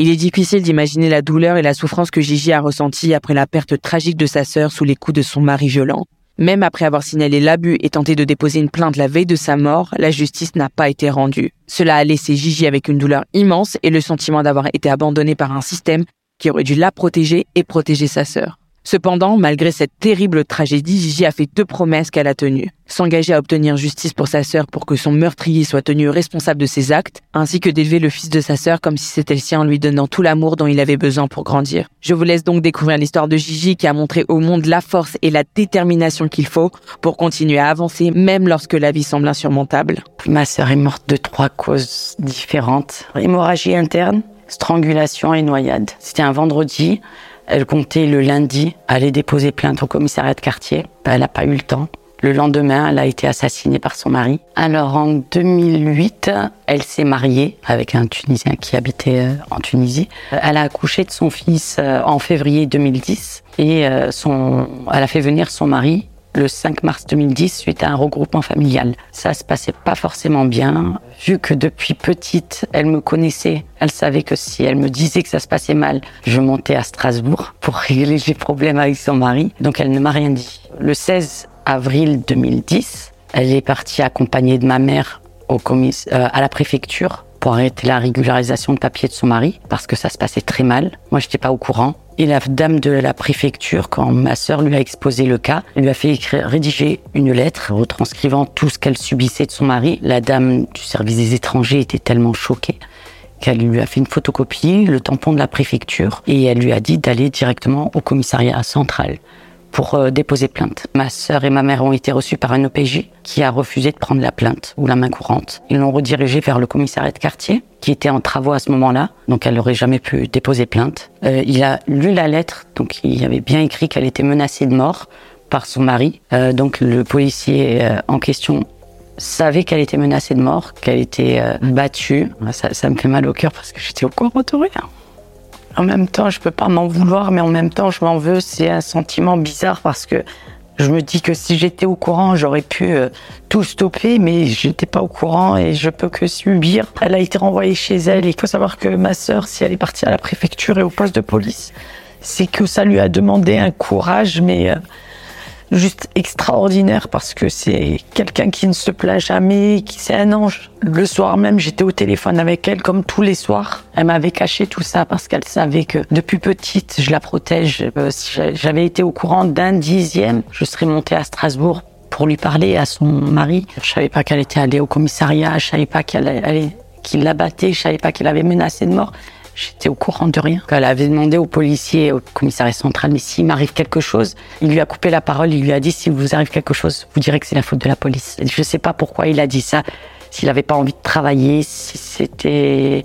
Il est difficile d'imaginer la douleur et la souffrance que Gigi a ressentie après la perte tragique de sa sœur sous les coups de son mari violent. Même après avoir signalé l'abus et tenté de déposer une plainte la veille de sa mort, la justice n'a pas été rendue. Cela a laissé Gigi avec une douleur immense et le sentiment d'avoir été abandonné par un système qui aurait dû la protéger et protéger sa sœur. Cependant, malgré cette terrible tragédie, Gigi a fait deux promesses qu'elle a tenues. S'engager à obtenir justice pour sa sœur pour que son meurtrier soit tenu responsable de ses actes, ainsi que d'élever le fils de sa sœur comme si c'était le sien en lui donnant tout l'amour dont il avait besoin pour grandir. Je vous laisse donc découvrir l'histoire de Gigi qui a montré au monde la force et la détermination qu'il faut pour continuer à avancer même lorsque la vie semble insurmontable. Ma sœur est morte de trois causes différentes. Hémorragie interne, strangulation et noyade. C'était un vendredi. Elle comptait le lundi aller déposer plainte au commissariat de quartier. Ben, elle n'a pas eu le temps. Le lendemain, elle a été assassinée par son mari. Alors en 2008, elle s'est mariée avec un Tunisien qui habitait euh, en Tunisie. Elle a accouché de son fils euh, en février 2010 et euh, son, elle a fait venir son mari le 5 mars 2010 suite à un regroupement familial. Ça se passait pas forcément bien. Vu que depuis petite, elle me connaissait, elle savait que si elle me disait que ça se passait mal, je montais à Strasbourg pour régler les problèmes avec son mari. Donc elle ne m'a rien dit. Le 16 avril 2010, elle est partie accompagnée de ma mère euh, à la préfecture pour arrêter la régularisation de papier de son mari parce que ça se passait très mal. Moi, j'étais pas au courant. Et la dame de la préfecture, quand ma sœur lui a exposé le cas, lui a fait rédiger une lettre retranscrivant tout ce qu'elle subissait de son mari. La dame du service des étrangers était tellement choquée qu'elle lui a fait une photocopie, le tampon de la préfecture, et elle lui a dit d'aller directement au commissariat central pour euh, déposer plainte. Ma sœur et ma mère ont été reçues par un OPJ qui a refusé de prendre la plainte ou la main courante. Ils l'ont redirigée vers le commissariat de quartier qui était en travaux à ce moment-là, donc elle n'aurait jamais pu déposer plainte. Euh, il a lu la lettre, donc il avait bien écrit qu'elle était menacée de mort par son mari. Euh, donc le policier en question savait qu'elle était menacée de mort, qu'elle était battue. Ça, me fait mal au cœur parce que j'étais au courant de rien. En même temps, je peux pas m'en vouloir, mais en même temps, je m'en veux. C'est un sentiment bizarre parce que je me dis que si j'étais au courant, j'aurais pu euh, tout stopper, mais j'étais pas au courant et je peux que subir. Elle a été renvoyée chez elle. Il faut savoir que ma sœur, si elle est partie à la préfecture et au poste de police, c'est que ça lui a demandé un courage, mais euh, juste extraordinaire parce que c'est quelqu'un qui ne se plaint jamais, qui c'est un ange. Le soir même, j'étais au téléphone avec elle comme tous les soirs. Elle m'avait caché tout ça parce qu'elle savait que depuis petite, je la protège. Euh, si j'avais été au courant d'un dixième, je serais montée à Strasbourg pour lui parler à son mari. Je savais pas qu'elle était allée au commissariat, je savais pas qu'elle qu'il la battait, je savais pas qu'il avait menacé de mort. J'étais au courant de rien. Elle avait demandé au policier, au commissariat central, mais s'il m'arrive quelque chose, il lui a coupé la parole, il lui a dit, si vous arrive quelque chose, vous direz que c'est la faute de la police. Je ne sais pas pourquoi il a dit ça, s'il n'avait pas envie de travailler, si c'était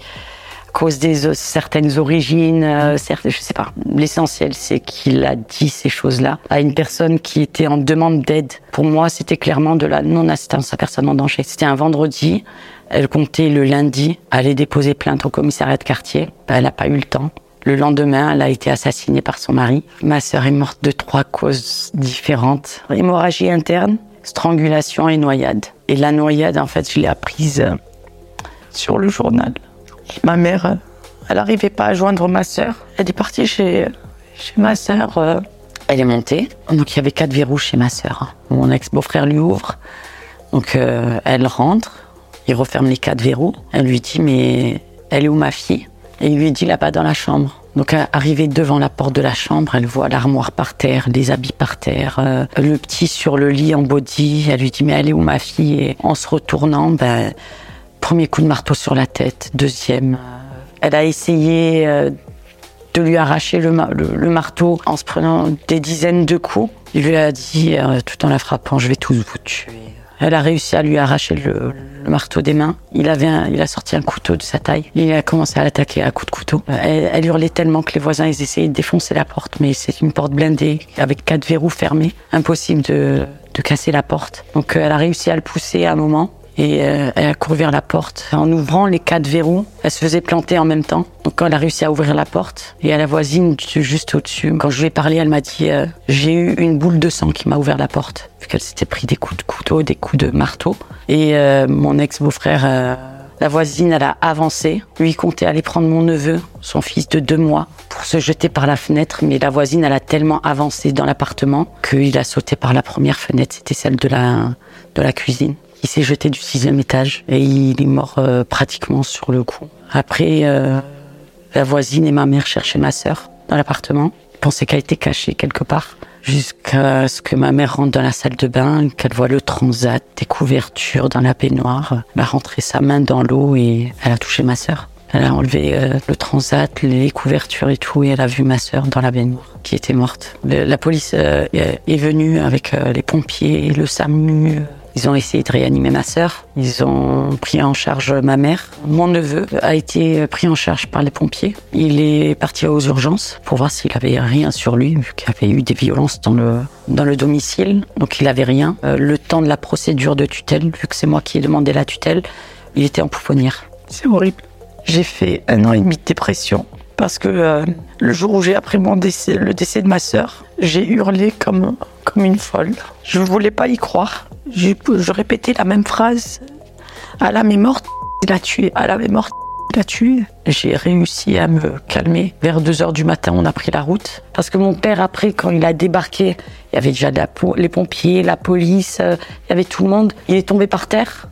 à cause des euh, certaines origines, euh, certes, je sais pas. L'essentiel, c'est qu'il a dit ces choses-là à une personne qui était en demande d'aide. Pour moi, c'était clairement de la non-assistance à personne en danger. C'était un vendredi. Elle comptait le lundi aller déposer plainte au commissariat de quartier. Ben, elle n'a pas eu le temps. Le lendemain, elle a été assassinée par son mari. Ma sœur est morte de trois causes différentes. Hémorragie interne, strangulation et noyade. Et la noyade, en fait, je l'ai apprise euh, sur le journal. Ma mère, euh, elle n'arrivait pas à joindre ma sœur. Elle est partie chez, chez ma sœur. euh, Elle est montée. Donc il y avait quatre verrous chez ma sœur. Mon ex-beau-frère lui ouvre. Donc elle rentre. Il referme les quatre verrous. Elle lui dit mais elle est où ma fille? Et il lui dit là-bas dans la chambre. Donc à- arrivée devant la porte de la chambre, elle voit l'armoire par terre, les habits par terre, euh, le petit sur le lit en body. Elle lui dit mais elle est où ma fille? Et en se retournant, ben premier coup de marteau sur la tête, deuxième. euh, Elle a essayé euh, de lui arracher le, ma- le- le marteau en se prenant des dizaines de coups. Il lui a dit, euh, tout en la frappant, je vais tous vous tuer. Elle a réussi à lui arracher le, marteau des mains. Il avait, il a sorti un couteau de sa taille. Il a commencé à l'attaquer à coups de couteau. Euh, Elle, elle hurlait tellement que les voisins ils essayaient de défoncer la porte, mais c'est une porte blindée avec quatre verrous fermés. Impossible de, de casser la porte. Donc euh, elle a réussi à le pousser à un moment. Et euh, elle a couru vers la porte. En ouvrant les quatre verrous, elle se faisait planter en même temps. Donc quand elle a réussi à ouvrir la porte, et à la voisine juste au-dessus, quand je lui ai parlé, elle m'a dit euh, J'ai eu une boule de sang qui m'a ouvert la porte. Vu qu'elle s'était pris des coups de couteau, des coups de marteau. Et euh, mon ex-beau-frère, La voisine, elle a avancé. Lui comptait aller prendre mon neveu, son fils de deux mois, pour se jeter par la fenêtre. Mais la voisine, elle a tellement avancé dans l'appartement qu'il a sauté par la première fenêtre. C'était celle de de la cuisine. Il s'est jeté du sixième étage et il est mort euh, pratiquement sur le coup. Après, euh, la voisine et ma mère cherchaient ma sœur dans l'appartement. Ils pensaient qu'elle était cachée quelque part jusqu'à ce que ma mère rentre dans la salle de bain, qu'elle voit le transat, des couvertures dans la baignoire. Elle a rentré sa main dans l'eau et elle a touché ma sœur. Elle a enlevé euh, le transat, les couvertures et tout, et elle a vu ma sœur dans la baignoire, qui était morte. La police est venue avec les pompiers, le SAMU. Ils ont essayé de réanimer ma sœur. Ils ont pris en charge ma mère. Mon neveu a été pris en charge par les pompiers. Il est parti aux urgences pour voir s'il avait rien sur lui, vu qu'il y avait eu des violences dans le, dans le domicile. Donc il avait rien. Euh, le temps de la procédure de tutelle, vu que c'est moi qui ai demandé la tutelle, il était en pouponnière. C'est horrible. J'ai fait un an et demi de dépression parce que euh, le jour où j'ai appris mon décès, le décès de ma sœur, j'ai hurlé comme, comme une folle. Je ne voulais pas y croire. J'ai- Je répétais la même phrase. Alam est morte, il l'a tué. Alam est morte, il l'a tué. J'ai réussi à me calmer. Vers 2 heures du matin, on a pris la route. Parce que mon père, après, quand il a débarqué, il y avait déjà la les pompiers, la police, euh, il y avait tout le monde. Il est tombé par terre.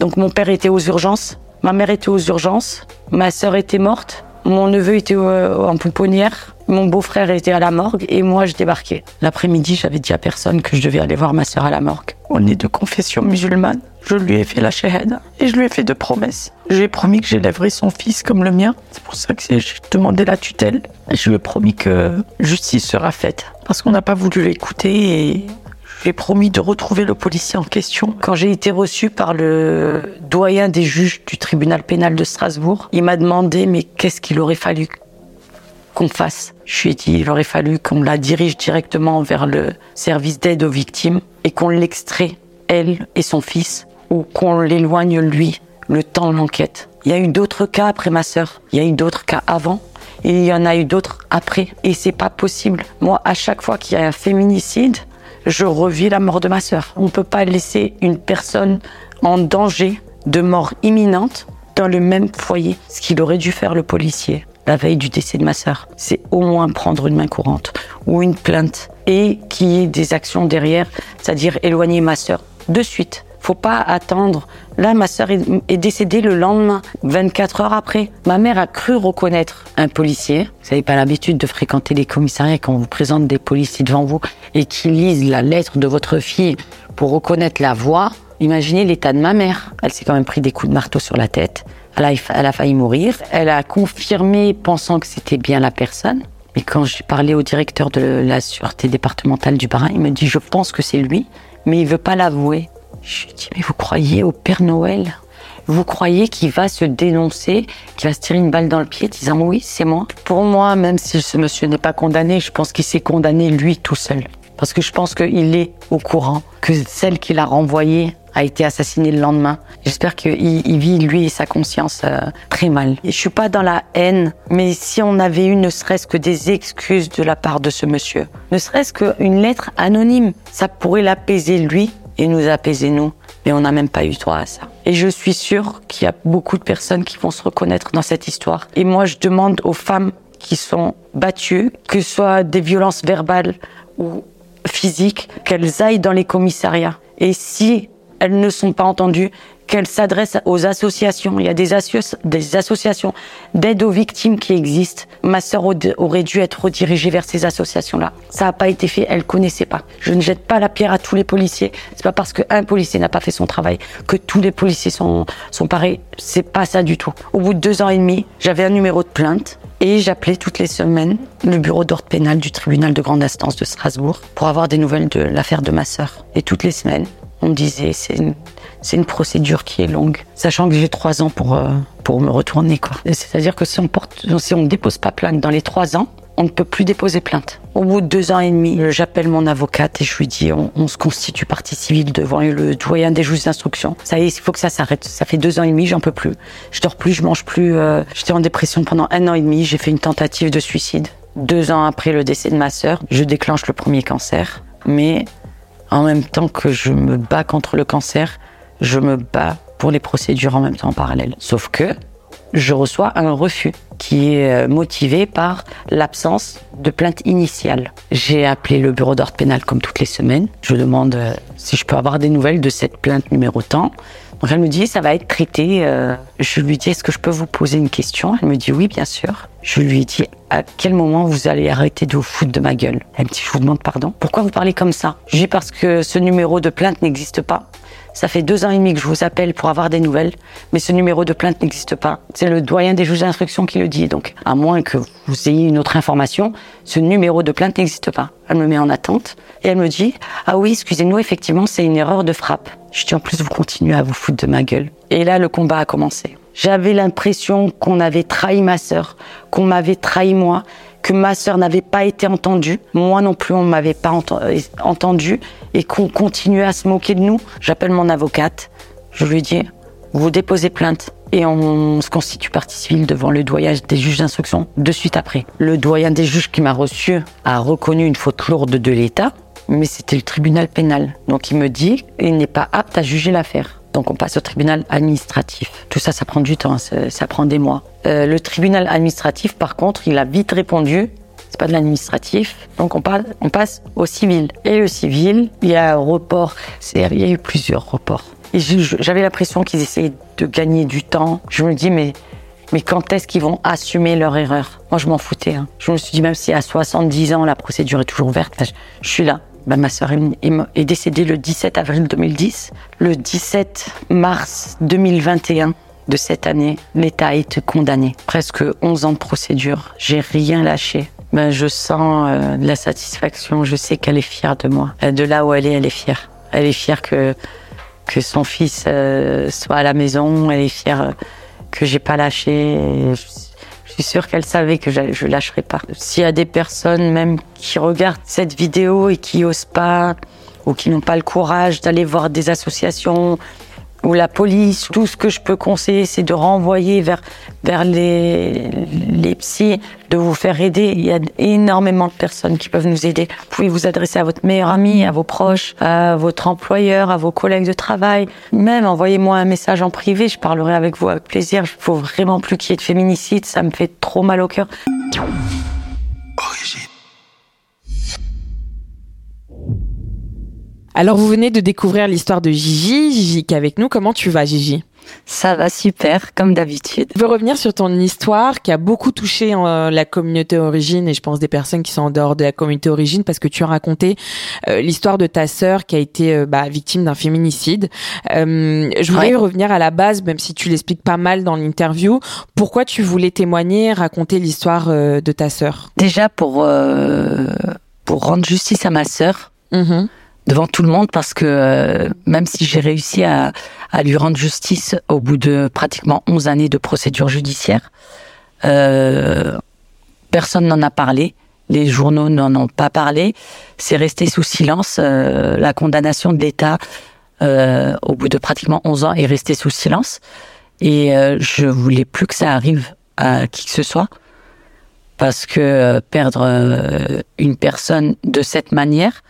Donc mon père était aux urgences, ma mère était aux urgences, ma sœur était morte, mon neveu était euh, en pouponnière, mon beau-frère était à la morgue et moi je débarquais. L'après-midi, j'avais dit à personne que je devais aller voir ma sœur à la morgue. On est de confession musulmane. Je lui ai fait la shahada et je lui ai fait deux promesses. Je lui ai promis que j'élèverais son fils comme le mien. C'est pour ça que j'ai j'ai demandé la tutelle. Et je lui ai promis que justice sera faite. Parce qu'on n'a pas voulu l'écouter et j'ai promis de retrouver le policier en question. Quand j'ai été reçu par le doyen des juges du tribunal pénal de Strasbourg, il m'a demandé mais qu'est-ce qu'il aurait fallu qu'on fasse. Je lui ai dit il aurait fallu qu'on la dirige directement vers le service d'aide aux victimes et qu'on l'extrait, elle et son fils, ou qu'on l'éloigne lui, le temps de l'enquête. Il y a eu d'autres cas après ma sœur. Il y a eu d'autres cas avant. Et il y en a eu d'autres après. Et c'est pas possible. Moi, à chaque fois qu'il y a un féminicide, je revis la mort de ma sœur. On ne peut pas laisser une personne en danger de mort imminente dans le même foyer. Ce qu'il aurait dû faire le policier la veille du décès de ma sœur, c'est au moins prendre une main courante ou une plainte et qu'il y ait des actions derrière, c'est-à-dire éloigner ma sœur de suite. Faut pas attendre. Là, ma sœur est décédée le lendemain, 24 heures après. Ma mère a cru reconnaître un policier. Vous n'avez pas l'habitude de fréquenter les commissariats quand on vous présente des policiers devant vous et qui lisent la lettre de votre fille pour reconnaître la voix. Imaginez l'état de ma mère. Elle s'est quand même pris des coups de marteau sur la tête. Elle a, failli mourir. Elle a confirmé, pensant que c'était bien la personne. Mais quand j'ai parlé au directeur de la sûreté départementale du Bas-Rhin, il me dit Je pense que c'est lui, mais il veut pas l'avouer. Je lui dis Mais vous croyez au Père Noël? Vous croyez qu'il va se dénoncer, qu'il va se tirer une balle dans le pied, disant Oui, c'est moi? Pour moi, même si ce monsieur n'est pas condamné, je pense qu'il s'est condamné lui tout seul. Parce que je pense qu'il est au courant que celle qui l'a renvoyée a été assassinée le lendemain. J'espère qu'il il vit, lui et sa conscience, euh, très mal. Et je suis pas dans la haine, mais si on avait eu ne serait-ce que des excuses de la part de ce monsieur, ne serait-ce qu'une lettre anonyme, ça pourrait l'apaiser lui et nous apaiser nous. Mais on n'a même pas eu droit à ça. Et je suis sûre qu'il y a beaucoup de personnes qui vont se reconnaître dans cette histoire. Et moi, je demande aux femmes qui sont battues, que ce soit des violences verbales ou physiques, qu'elles aillent dans les commissariats. Et si elles ne sont pas entendues, qu'elles s'adressent aux associations. Il y a des, des associations d'aide aux victimes qui existent. Ma sœur aurait dû être redirigée vers ces associations-là. Ça n'a pas été fait, elle connaissait pas. Je ne jette pas la pierre à tous les policiers. C'est pas parce qu'un policier n'a pas fait son travail que tous les policiers sont, sont pareils. C'est pas ça du tout. Au bout de deux ans et demi, j'avais un numéro de plainte et j'appelais toutes les semaines le bureau d'ordre pénal du tribunal de grande instance de Strasbourg pour avoir des nouvelles de l'affaire de ma sœur. Et toutes les semaines, on disait c'est une, une procédure qui est longue, sachant que j'ai trois ans pour, euh, pour me retourner. C'est-à-dire que si on porte, si ne dépose pas plainte dans les trois ans, on ne peut plus déposer plainte. Au bout de deux ans et demi, euh, j'appelle mon avocate et je lui dis on, on se constitue partie civile devant le doyen des juges d'instruction. Ça y est, il faut que ça s'arrête. Ça fait deux ans et demi, j'en peux plus. Je dors plus, je mange plus. euh, J'étais en dépression pendant un an et demi. J'ai fait une tentative de suicide. Deux ans après le décès de ma sœur, je déclenche le premier cancer. Mais en même temps que je me bats contre le cancer, je me bats pour les procédures en même temps en parallèle. Sauf que je reçois un refus qui est euh, motivé par l'absence de plainte initiale. J'ai appelé le bureau d'ordre pénal comme toutes les semaines. Je demande euh, si je peux avoir des nouvelles de cette plainte numéro temps. Donc elle me dit ça va être traité. Euh. Je lui dis est-ce que je peux vous poser une question? Elle me dit oui bien sûr. Je lui dis à quel moment vous allez arrêter de vous foutre de ma gueule? Elle me dit je vous demande pardon. Pourquoi vous parlez comme ça? Dis parce que ce numéro de plainte n'existe pas. Ça fait deux ans et demi que je vous appelle pour avoir des nouvelles, mais ce numéro de plainte n'existe pas. C'est le doyen des juges d'instruction qui le dit. Donc, à moins que vous ayez une autre information, ce numéro de plainte n'existe pas. Elle me met en attente et elle me dit Ah oui, excusez-nous, effectivement, c'est une erreur de frappe. Je dis en plus, vous continuez à vous foutre de ma gueule. Et là, le combat a commencé. J'avais l'impression qu'on avait trahi ma sœur, qu'on m'avait trahi moi, que ma sœur n'avait pas été entendue, moi non plus on ne m'avait pas euh, entendu et qu'on continuait à se moquer de nous. J'appelle mon avocate, je lui dis vous déposez plainte et on se constitue partie civile devant le doyen des juges d'instruction de suite après. Le doyen des juges qui m'a reçu a reconnu une faute lourde de l'État, mais c'était le tribunal pénal. Donc il me dit il n'est pas apte à juger l'affaire. Donc on passe au tribunal administratif. Tout ça, ça prend du temps, ça, prend des mois. Euh, le tribunal administratif, par contre, il a vite répondu. C'est pas de l'administratif, donc on, passe, on passe au civil. Et le civil, il y a un report. Il y a eu plusieurs reports. J'avais l'impression qu'ils essayaient de gagner du temps. Je me dis, mais mais quand est-ce qu'ils vont assumer leur erreur? Moi, je m'en foutais. Hein. Je me suis dit, même si à 70 ans, la procédure est toujours ouverte, je suis là. Bah, ma sœur est, décédée le 17 avril 2010. Le 17 mars 2021 de cette année, l'État a été condamné. Presque 11 ans de procédure. J'ai rien lâché. Ben, je sens euh, de la satisfaction. Je sais qu'elle est fière de moi. De là où elle est, elle est fière. Elle est fière que, que son fils euh, soit à la maison. Elle est fière que j'ai pas lâché suis sûre qu'elle savait que je lâcherais pas. S'il y a des personnes même qui regardent cette vidéo et qui osent pas ou qui n'ont pas le courage d'aller voir des associations ou la police, tout ce que je peux conseiller, c'est de renvoyer vers, vers les, les psys, de vous faire aider. Il y a énormément de personnes qui peuvent nous aider. Vous pouvez vous adresser à votre meilleur ami, à vos proches, à votre employeur, à vos collègues de travail. Même envoyez-moi un message en privé, je parlerai avec vous avec plaisir. Il faut vraiment plus qu'il y ait de féminicide, ça me fait trop mal au cœur. Alors, vous venez de découvrir l'histoire de Gigi. Gigi qui est avec nous. Comment tu vas, Gigi? Ça va super, comme d'habitude. Je veux revenir sur ton histoire qui a beaucoup touché euh, la communauté origine et je pense des personnes qui sont en dehors de la communauté origine parce que tu as raconté euh, l'histoire de ta sœur qui a été euh, bah, victime d'un féminicide. je voulais revenir à la base, même si tu l'expliques pas mal dans l'interview. Pourquoi tu voulais témoigner, raconter l'histoire de ta sœur? Déjà pour pour rendre justice à ma sœur. Mm-hmm devant tout le monde parce que euh, même si j'ai réussi à, à, lui rendre justice au bout de pratiquement 11 années de procédure judiciaire, euh, personne n'en a parlé. Les journaux n'en ont pas parlé. C'est resté sous silence. Euh, la condamnation de l'État euh, au bout de pratiquement 11 ans est restée sous silence. Et je voulais plus que ça arrive à qui que ce soit parce que perdre une personne de cette manière,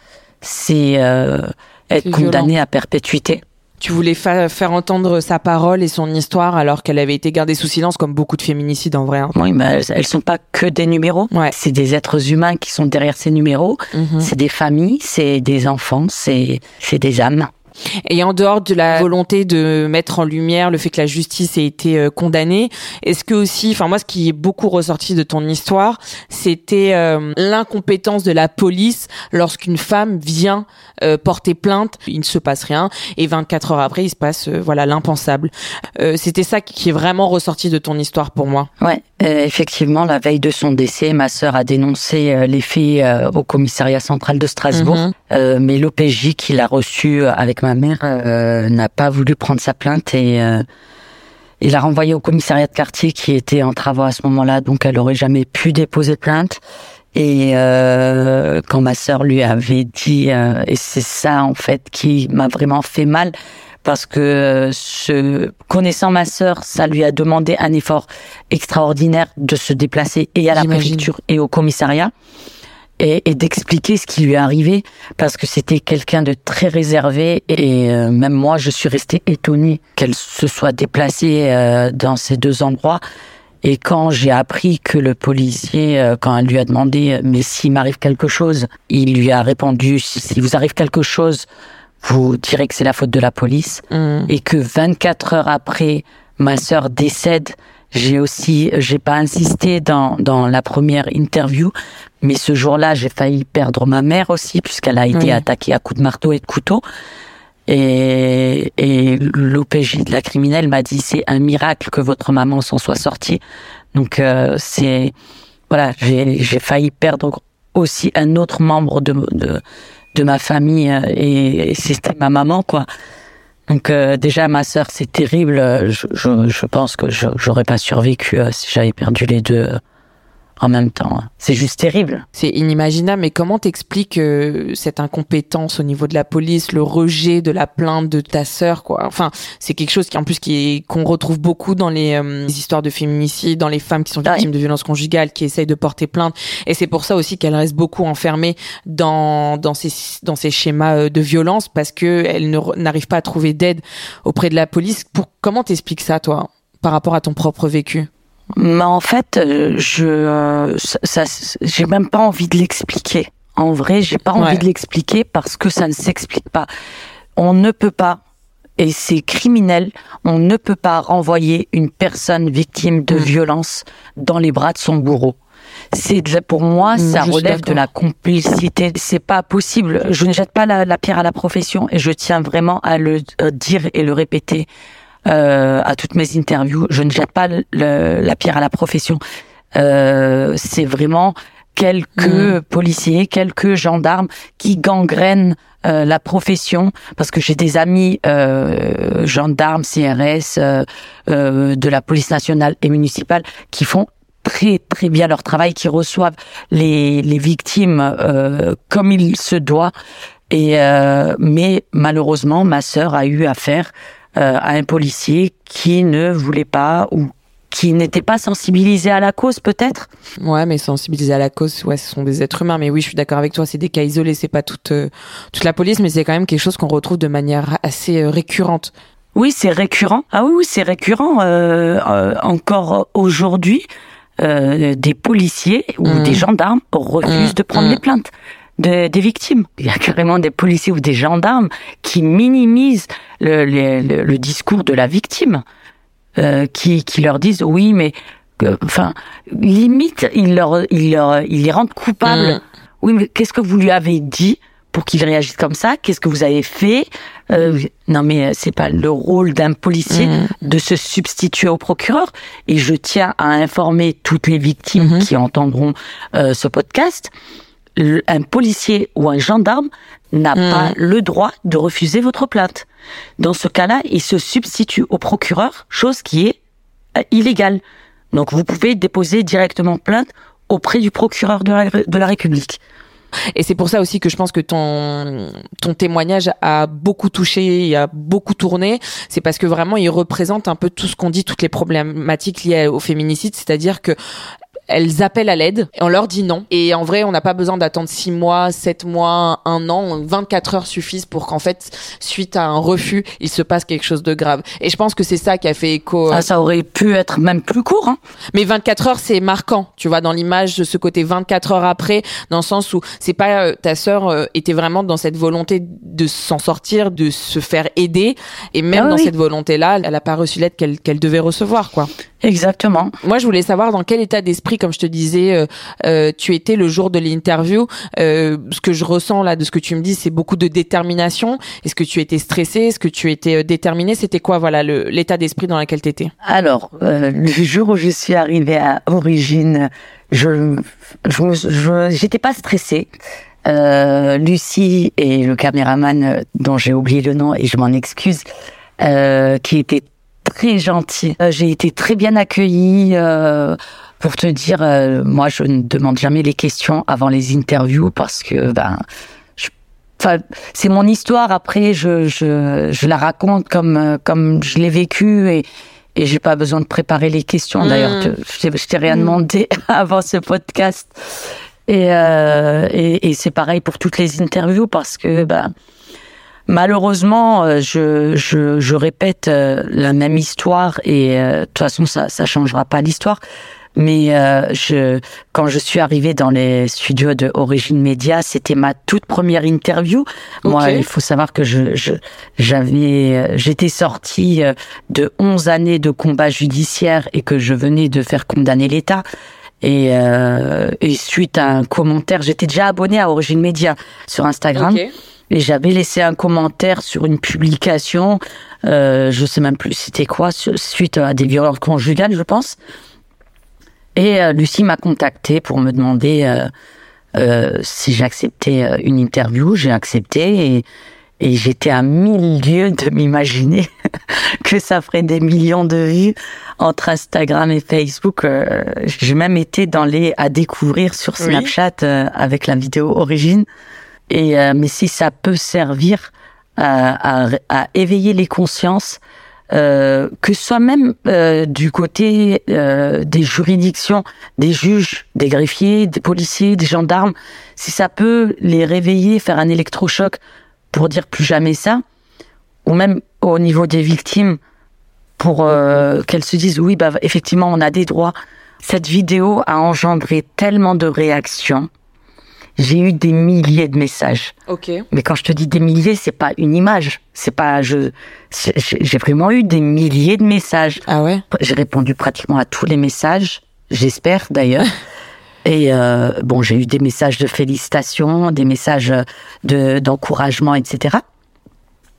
c'est euh, être condamné à perpétuité. Tu voulais faire entendre sa parole et son histoire alors qu'elle avait été gardée sous silence comme beaucoup de féminicides en vrai. Hein. Oui, mais elles, sont pas que des numéros. C'est des êtres humains qui sont derrière ces numéros. Mhm. C'est des familles, c'est des enfants, c'est des âmes. Et en dehors de la volonté de mettre en lumière le fait que la justice ait été euh, condamnée, est-ce que aussi, enfin moi, ce qui est beaucoup ressorti de ton histoire, c'était euh, l'incompétence de la police lorsqu'une femme vient euh, porter plainte, il ne se passe rien, et 24 heures après, il se passe voilà l'impensable. c'était ça qui est vraiment ressorti de ton histoire pour moi. Ouais, effectivement, la veille de son décès, ma sœur a dénoncé les faits au commissariat central de Strasbourg, mhm. mais l'OPJ qui l'a reçu avec ma mère euh, n'a pas voulu prendre sa plainte et euh, il l'a renvoyée au commissariat de quartier qui était en travaux à ce moment-là, donc elle aurait jamais pu déposer plainte. Et euh, quand ma sœur lui avait dit, et c'est ça en fait qui m'a vraiment fait mal, parce que ce, connaissant ma sœur, ça lui a demandé un effort extraordinaire de se déplacer et à la préfecture et au commissariat. Et, d'expliquer ce qui lui est arrivé parce que c'était quelqu'un de très réservé et euh, même moi je suis restée étonnée qu'elle se soit déplacée euh, dans ces deux endroits et quand j'ai appris que le policier euh, quand elle lui a demandé mais s'il m'arrive quelque chose il lui a répondu si vous arrive quelque chose vous direz que c'est la faute de la police mmh. et que 24 heures après ma sœur décède j'ai aussi, j'ai pas insisté dans, dans la première interview, mais ce jour-là, j'ai failli perdre ma mère aussi, puisqu'elle a été attaquée à coups de marteau et de couteau. Et, et l'OPJ de la criminelle m'a dit c'est un miracle que votre maman s'en soit sortie. Donc euh, c'est voilà, j'ai failli perdre aussi un autre membre de de, de ma famille euh, et, et c'était ma maman quoi. Donc euh, déjà ma sœur c'est terrible. Je, je, je, pense que j'aurais pas survécu euh, si j'avais perdu les deux euh, en même temps. C'est juste terrible. C'est inimaginable, mais comment t'expliques euh, cette incompétence au niveau de la police, le rejet de la plainte de ta sœur, quoi? Enfin, c'est quelque chose qui, en plus, qui qu'on retrouve beaucoup dans les, euh, histoires de féminicide, dans les femmes qui sont victimes de violences conjugales, qui essayent de porter plainte. Et c'est pour ça aussi qu'elle reste beaucoup enfermée dans dans ces dans ces schémas euh, de violence parce que elle n'arrive pas à trouver d'aide auprès de la police. Pour comment t'expliques ça, toi, par rapport à ton propre vécu? Mais en fait, euh, je, euh, ça, j'ai même pas envie de l'expliquer. En vrai, j'ai pas envie de l'expliquer parce que ça ne s'explique pas. On ne peut pas, et c'est criminel, on ne peut pas renvoyer une personne victime de mm. violence dans les bras de son bourreau. C'est pour moi, mm, ça relève de la complicité. C'est pas possible. Je ne jette pas la, la, pierre à la profession et je tiens vraiment à le euh, dire et le répéter euh, à toutes mes interviews. Je ne jette pas la pierre à la profession. Euh, c'est vraiment quelques mmh. policiers, quelques gendarmes qui gangrènent euh, la profession parce que j'ai des amis euh, gendarmes, CRS, euh, euh, de la police nationale et municipale qui font très très bien leur travail, qui reçoivent les, les victimes euh, comme il se doit. Et mais malheureusement, ma sœur a eu affaire à un policier qui ne voulait pas ou qui n'était pas sensibilisé à la cause peut-être? Ouais, mais sensibilisé à la cause, ouais, ce sont des êtres humains. Mais oui, je suis d'accord avec toi, c'est des cas isolés, c'est pas toute euh, toute la police, mais c'est quand même quelque chose qu'on retrouve de manière assez euh, récurrente. Oui, c'est récurrent. Ah oui, oui c'est récurrent. encore aujourd'hui, des policiers ou mmh. des gendarmes refusent de prendre mmh. les plaintes de, des victimes. Il y a carrément des policiers ou des gendarmes qui minimisent le, le, le discours de la victime, euh, qui, qui leur disent oui, mais enfin limite ils leur ils leur ils les rendent coupables. Mm. Oui, mais qu'est-ce que vous lui avez dit pour qu'il réagisse comme ça? Qu'est-ce que vous avez fait? Euh, Non, mais c'est pas le rôle d'un policier mm. de se substituer au procureur. Et je tiens à informer toutes les victimes mm-hmm. qui entendront euh, ce podcast un policier ou un gendarme n'a hmm. pas le droit de refuser votre plainte. Dans ce cas-là, il se substitue au procureur, chose qui est euh, illégale. Donc vous pouvez déposer directement plainte auprès du procureur de la, de la République. Et c'est pour ça aussi que je pense que ton ton témoignage a beaucoup touché, il a beaucoup tourné. C'est parce que vraiment il représente un peu tout ce qu'on dit, toutes les problématiques liées au féminicide, c'est-à-dire que elles appellent à l'aide et on leur dit non. Et en vrai, on n'a pas besoin d'attendre 6 mois, 7 mois, un an, 24 heures suffisent pour qu'en fait, suite à un refus, il se passe quelque chose de grave. Et je pense que c'est ça qui a fait écho. Ah, ça aurait pu être même plus court. Hein. Mais 24 heures, c'est marquant, tu vois, dans l'image de ce côté 24 heures après, dans le sens où c'est pas euh, ta sœur euh, était vraiment dans cette volonté de s'en sortir, de se faire aider, et même ah dans cette volonté-là, elle a pas reçu l'aide qu'elle qu'elle devait recevoir, quoi. Exactement. Moi, je voulais savoir dans quel état d'esprit, comme je te disais, euh, euh, tu étais le jour de l'interview. Euh, ce que je ressens là de ce que tu me dis, c'est beaucoup de détermination. Est-ce que tu étais stressé Est-ce que tu étais déterminé C'était quoi, voilà, l'état d'esprit dans lequel tu étais Alors, le jour où je suis arrivée à Origine, je, je, j'étais pas stressée. Lucie et le caméraman dont j'ai oublié le nom et je m'en excuse, qui était très gentil. J'ai été très bien accueillie. Euh, pour te dire, euh, moi, je ne demande jamais les questions avant les interviews parce que, ben, enfin, c'est mon histoire. Après, je, je, je la raconte comme, comme je l'ai vécu et, et j'ai pas besoin de préparer les questions. D'ailleurs, mmh. je, je t'ai rien demandé avant ce podcast. Et, euh, et, et c'est pareil pour toutes les interviews parce que bah, malheureusement, euh, je, je, je répète euh, la même histoire et euh, de toute façon, ça ça changera pas l'histoire. Mais euh, je, quand je suis arrivée dans les studios de Origine Média, c'était ma toute première interview. Moi, il faut savoir que je, je j'avais, j'étais sortie de 11 années de combat judiciaire et que je venais de faire condamner l'État. Et, euh, et suite à un commentaire, j'étais déjà abonnée à Origine Média sur Instagram. Et j'avais laissé un commentaire sur une publication, euh, je sais même plus c'était quoi, su- suite à des violences conjugales, je pense. Et euh, Lucie m'a contacté pour me demander euh, euh, si j'acceptais une interview. J'ai accepté et, et j'étais à mille lieues de m'imaginer que ça ferait des millions de vues entre Instagram et Facebook. Euh, J'ai même été dans les à découvrir sur Oui. Snapchat euh, avec la vidéo origine. Et euh, mais si ça peut servir à, à, à éveiller les consciences, euh, que soit même euh, du côté euh, des juridictions, des juges, des greffiers, des policiers, des gendarmes, si ça peut les réveiller, faire un électrochoc pour dire plus jamais ça, ou même au niveau des victimes, pour euh, qu'elles se disent oui, bah effectivement, on a des droits. Cette vidéo a engendré tellement de réactions. J'ai eu des milliers de messages. Ok. Mais quand je te dis des milliers, c'est pas une image. C'est pas je. j'ai vraiment eu des milliers de messages. Ah ouais? J'ai répondu pratiquement à tous les messages. J'espère d'ailleurs. Et euh, bon, j'ai eu des messages de félicitations, des messages de d'encouragement, etc.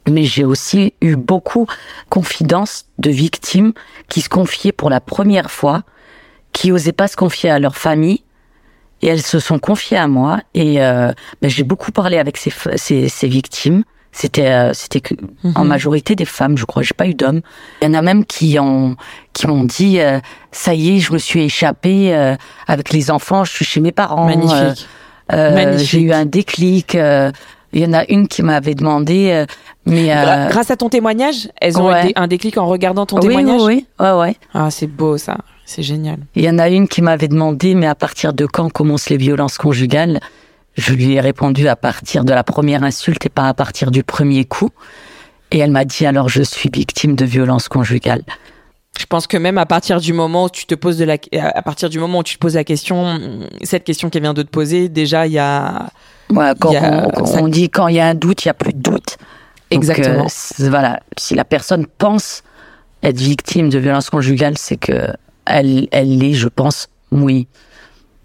Mais j'ai aussi eu beaucoup confidences de victimes qui se confiaient pour la première fois, qui osaient pas se confier à leur famille, et elles se sont confiées à moi. Et euh, ben, j'ai beaucoup parlé avec ces, ces, ces victimes. C'était euh, c'était que- en majorité des femmes, je crois. J'ai pas eu d'hommes. Il y en a même qui ont qui m'ont dit euh, ça y est, je me suis échappée euh, avec les enfants. Je suis chez mes parents. Magnifique. Euh, euh, Magnifique. J'ai eu un déclic. Il y en a une qui m'avait demandé, euh, mais euh, Grâce à ton témoignage, elles ont ouais. eu un déclic en regardant ton oui, témoignage? oui, oui, ouais, ouais. Ah, c'est beau ça. C'est génial. Il y en a une qui m'avait demandé, mais à partir de quand commencent les violences conjugales? Je lui ai répondu à partir de la première insulte et pas à partir du premier coup. Et elle m'a dit alors je suis victime de violences conjugales. Je pense que même à partir du moment où tu te poses de la, à partir du moment où tu te poses la question, cette question qu'elle vient de te poser, déjà il y a Ouais, quand Il y a- on, quand ça- on dit quand il y a un doute, il y a plus de doute. Donc, Exactement. euh, c'est- voilà, si la personne pense être victime de violences conjugales, c'est que elle, elle l'est, je pense, oui.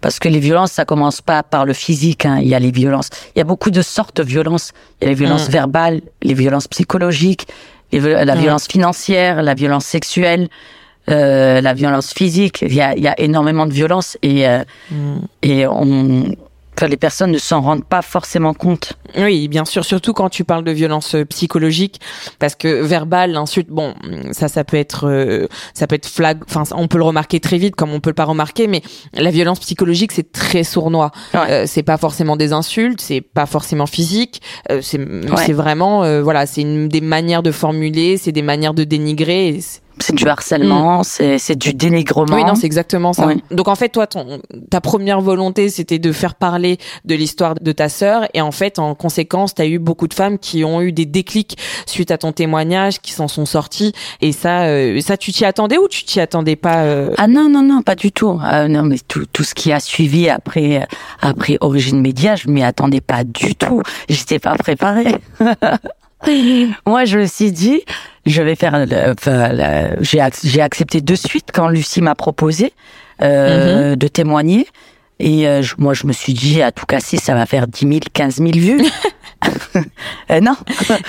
Parce que les violences, ça commence pas par le physique. Hein. Il y a les violences. Il y a beaucoup de sortes de violences. Il y a les violences Mm. verbales, les violences psychologiques, les la violence financière, la violence sexuelle, euh, la violence physique. Il y a, il y a énormément de violences et euh, Mm. et on que les personnes ne s'en rendent pas forcément compte. Oui, bien sûr, surtout quand tu parles de violence euh, psychologique, parce que verbal, l'insulte, bon, ça, ça peut être, euh, ça peut être flag, enfin, on peut le remarquer très vite, comme on peut le pas remarquer, mais la violence psychologique, c'est très sournois. Ouais. Euh, c'est pas forcément des insultes, c'est pas forcément physique, euh, c'est, c'est vraiment, euh, voilà, c'est une des manières de formuler, c'est des manières de dénigrer. et c'est- C'est du harcèlement, c'est c'est du dénigrement. Oui, non, c'est exactement ça. Oui. Donc en fait, toi, ton, ta première volonté, c'était de faire parler de l'histoire de ta sœur, et en fait, en conséquence, t'as eu beaucoup de femmes qui ont eu des déclics suite à ton témoignage, qui s'en sont sorties, et ça, euh, ça, tu t'y attendais ou tu t'y attendais pas euh Ah non, non, non, pas du tout. Ah, non, mais tout, tout ce qui a suivi après, après Origine Média, je m'y attendais pas du tout. J'étais pas préparée. Moi, je me suis dit, je vais faire. enfin, la- j'ai ac- j'ai accepté de suite quand Lucie m'a proposé euh, de témoigner. Et euh, je- moi, je me suis dit, à tout casser, ça va faire 10 000, 15 000 vues. Euh, non,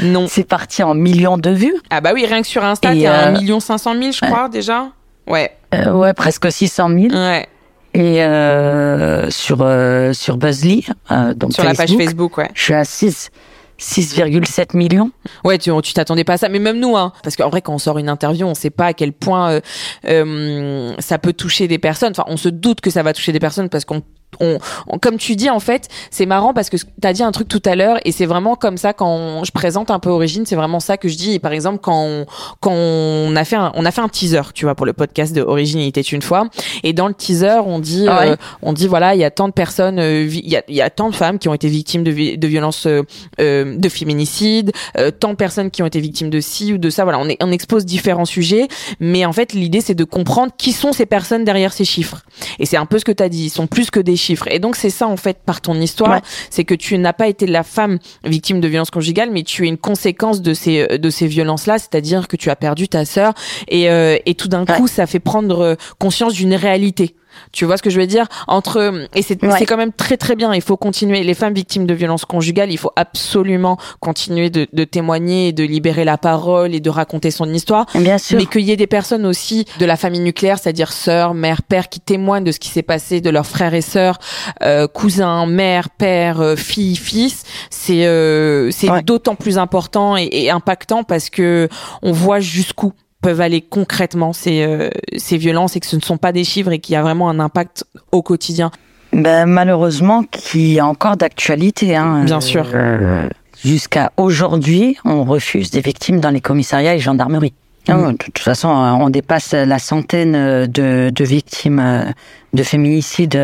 Non. c'est parti en millions de vues. Ah bah oui, rien que sur Insta, t'es à euh, 1 million 500 000, je crois, déjà. Ouais. Euh, ouais, presque 600 000. Ouais. Et euh, sur euh, sur Buzzly, euh, donc Sur la page Facebook, ouais. je suis à 6 6,7 millions. Ouais, tu t'attendais pas à ça, mais même nous, hein, parce qu'en vrai, quand on sort une interview, on sait pas à quel point euh, euh, ça peut toucher des personnes. Enfin, on se doute que ça va toucher des personnes parce qu'on on, comme tu dis en fait, c'est marrant parce que tu as dit un truc tout à l'heure et c'est vraiment comme ça quand je présente un peu Origine, c'est vraiment ça que je dis. Et par exemple, quand on, quand on a fait un, on a fait un teaser, tu vois, pour le podcast de Origine, il était une fois. Et dans le teaser, on dit, Ah ouais. euh, on dit voilà, il y a tant de personnes, euh, il y, a, y a tant de femmes qui ont été victimes de, vi- de violences, euh, euh, de féminicide, euh, tant de personnes qui ont été victimes de ci ou de ça. Voilà, on, est, on expose différents sujets, mais en fait, l'idée c'est de comprendre qui sont ces personnes derrière ces chiffres. Et c'est un peu ce que tu as dit, ils sont plus que des chiffres. Et donc c'est ça en fait par ton histoire, Ouais. c'est que tu n'as pas été la femme victime de violences conjugales, mais tu es une conséquence de ces de ces violences-là, c'est-à-dire que tu as perdu ta sœur et euh, et tout d'un Ouais. coup ça fait prendre euh, conscience d'une réalité. Tu vois ce que je veux dire? Entre et c'est Ouais. c'est quand même très très bien. Il faut continuer. Les femmes victimes de violences conjugales, il faut absolument continuer de, de témoigner, et de libérer la parole et de raconter son histoire. Bien sûr. Mais qu'il y ait des personnes aussi de la famille nucléaire, c'est-à-dire sœurs, mères, pères, qui témoignent de ce qui s'est passé, de leurs frères et sœurs, euh, cousins, mères, pères, euh, filles, fils, c'est euh, c'est Ouais. d'autant plus important et, et impactant parce que on voit jusqu'où peuvent aller concrètement ces, euh, ces violences et que ce ne sont pas des chiffres et qu'il y a vraiment un impact au quotidien. Ben, malheureusement, qui est encore d'actualité. Hein. Bien sûr. Euh, Jusqu'à aujourd'hui, on refuse des victimes dans les commissariats et gendarmeries. Non, De toute façon, euh, on dépasse la centaine de, de victimes de féminicides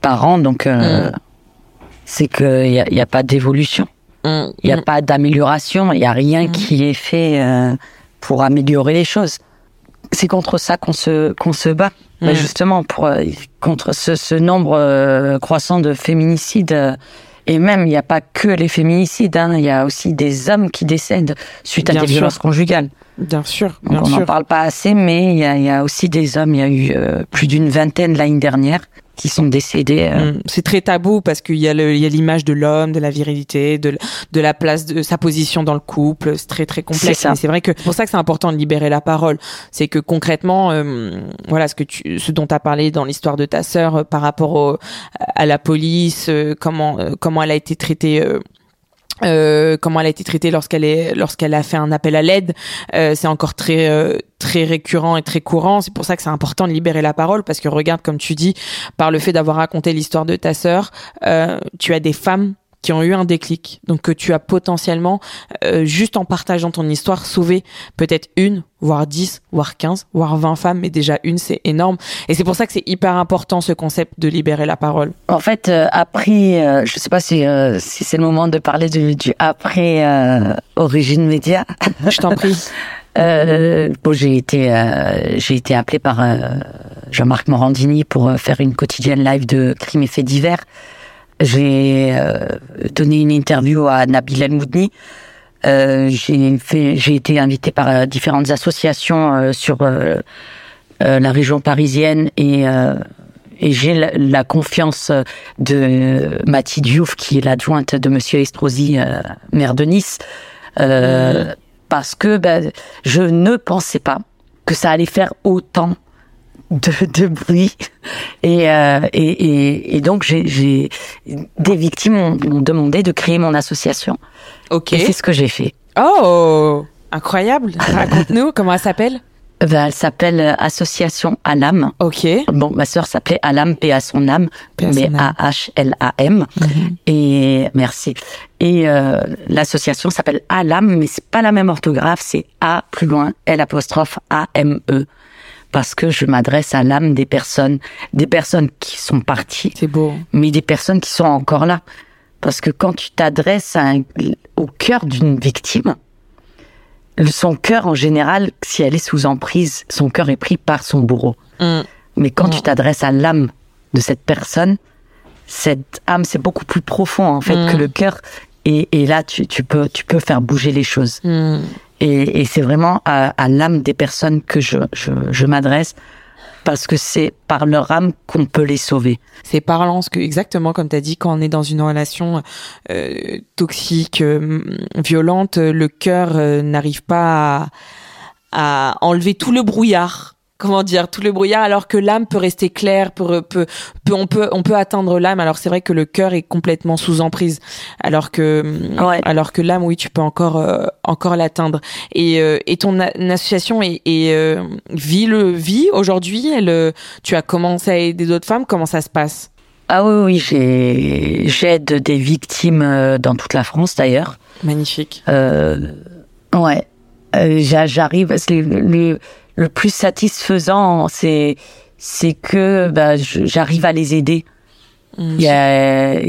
par an, donc euh, c'est qu'il n'y a, il y a pas d'évolution, On- il n'y a pas d'amélioration, il n'y a rien qui est fait euh, pour améliorer les choses. C'est contre ça qu'on se, qu'on se bat, Mm. Ben, justement, pour, euh, contre ce, ce nombre euh, croissant de féminicides. euh, et même, il n'y a pas que les féminicides, hein, il y a aussi des hommes qui décèdent suite à des sûr. violences conjugales. Bien sûr, Donc on n'en parle pas assez, mais il y a, il y a aussi des hommes, il y a eu euh, plus d'une vingtaine l'année dernière qui sont décédés. euh, Mm. C'est très tabou parce qu'il y a le- il y a l'image de l'homme, de la virilité, de, de la place de sa position dans le couple. C'est très très complexe. c'est vrai que c'est pour ça que c'est important de libérer la parole. C'est que concrètement, euh, voilà ce que tu, ce dont tu as parlé dans l'histoire de ta sœur euh, par rapport au, à la police, euh, comment euh, comment elle a été traitée. Euh, comment elle a été traitée lorsqu'elle est lorsqu'elle a fait un appel à l'aide. Euh, c'est encore très euh, très récurrent et très courant. C'est pour ça que c'est important de libérer la parole parce que regarde comme tu dis par le fait d'avoir raconté l'histoire de ta sœur euh, tu as des femmes qui ont eu un déclic donc que tu as potentiellement euh, juste en partageant ton histoire sauvé peut-être une voire 10 voire 15 voire 20 femmes mais déjà une c'est énorme et c'est pour ça que c'est hyper important ce concept de libérer la parole En fait, euh, après, euh, je sais pas si, euh, si c'est le moment de parler du, du après euh, Origine Média. je t'en prie Euh, bon, j'ai été, euh, j'ai été appelé par euh, Jean-Marc Morandini pour euh, faire une quotidienne live de crimes et faits divers. J'ai euh, donné une interview à Nabil El Moudni. Euh, j'ai été invité par euh, différentes associations sur la région parisienne et et j'ai la, la confiance de Mathilde Diouf, qui est l'adjointe de Monsieur Estrosi, euh, maire de Nice, euh, parce que ben, je ne pensais pas que ça allait faire autant de, de bruit. Et, euh, et, et, et donc, j'ai, j'ai des victimes m'ont demandé de créer mon association. ok Et c'est ce que j'ai fait. oh incroyable raconte-nous comment elle s'appelle Ben, elle s'appelle euh, Association Alam. ok Bon, ma sœur s'appelait Alam, paix à son âme, à mais. A-H-L-A-M. Et merci. Et euh, l'association s'appelle Alam, mais c'est pas la même orthographe, c'est A plus loin, L apostrophe A-M-E. Parce que je m'adresse à l'âme des personnes, des personnes qui sont parties, beau mais des personnes qui sont encore là. Parce que quand tu t'adresses au cœur d'une victime, son cœur en général, si elle est sous emprise, son cœur est pris par son bourreau. Mm. Mais quand Mm. tu t'adresses à l'âme de cette personne, cette âme, c'est beaucoup plus profond en fait Mm. que le cœur. Et, et là, tu, tu peux, tu peux faire bouger les choses. Et, et c'est vraiment à, à l'âme des personnes que je, je, je m'adresse parce que c'est par leur âme qu'on peut les sauver. C'est parlant, ce que exactement comme tu as dit, quand on est dans une relation euh, toxique, euh, violente, le cœur euh, n'arrive pas à, à enlever tout le brouillard comment dire tout le brouillard alors que l'âme peut rester claire peut, peut, peut on peut on peut atteindre l'âme alors c'est vrai que le cœur est complètement sous emprise alors que alors que l'âme oui tu peux encore euh, encore l'atteindre et euh, et ton association est, est vit le vit aujourd'hui elle tu as commencé à aider d'autres femmes comment ça se passe? Ah oui, oui, j'aide des victimes dans toute la France d'ailleurs. Magnifique. Euh, ouais, euh, j'arrive. Le, le, plus satisfaisant, c'est c'est que bah, j'arrive à les aider. Mmh.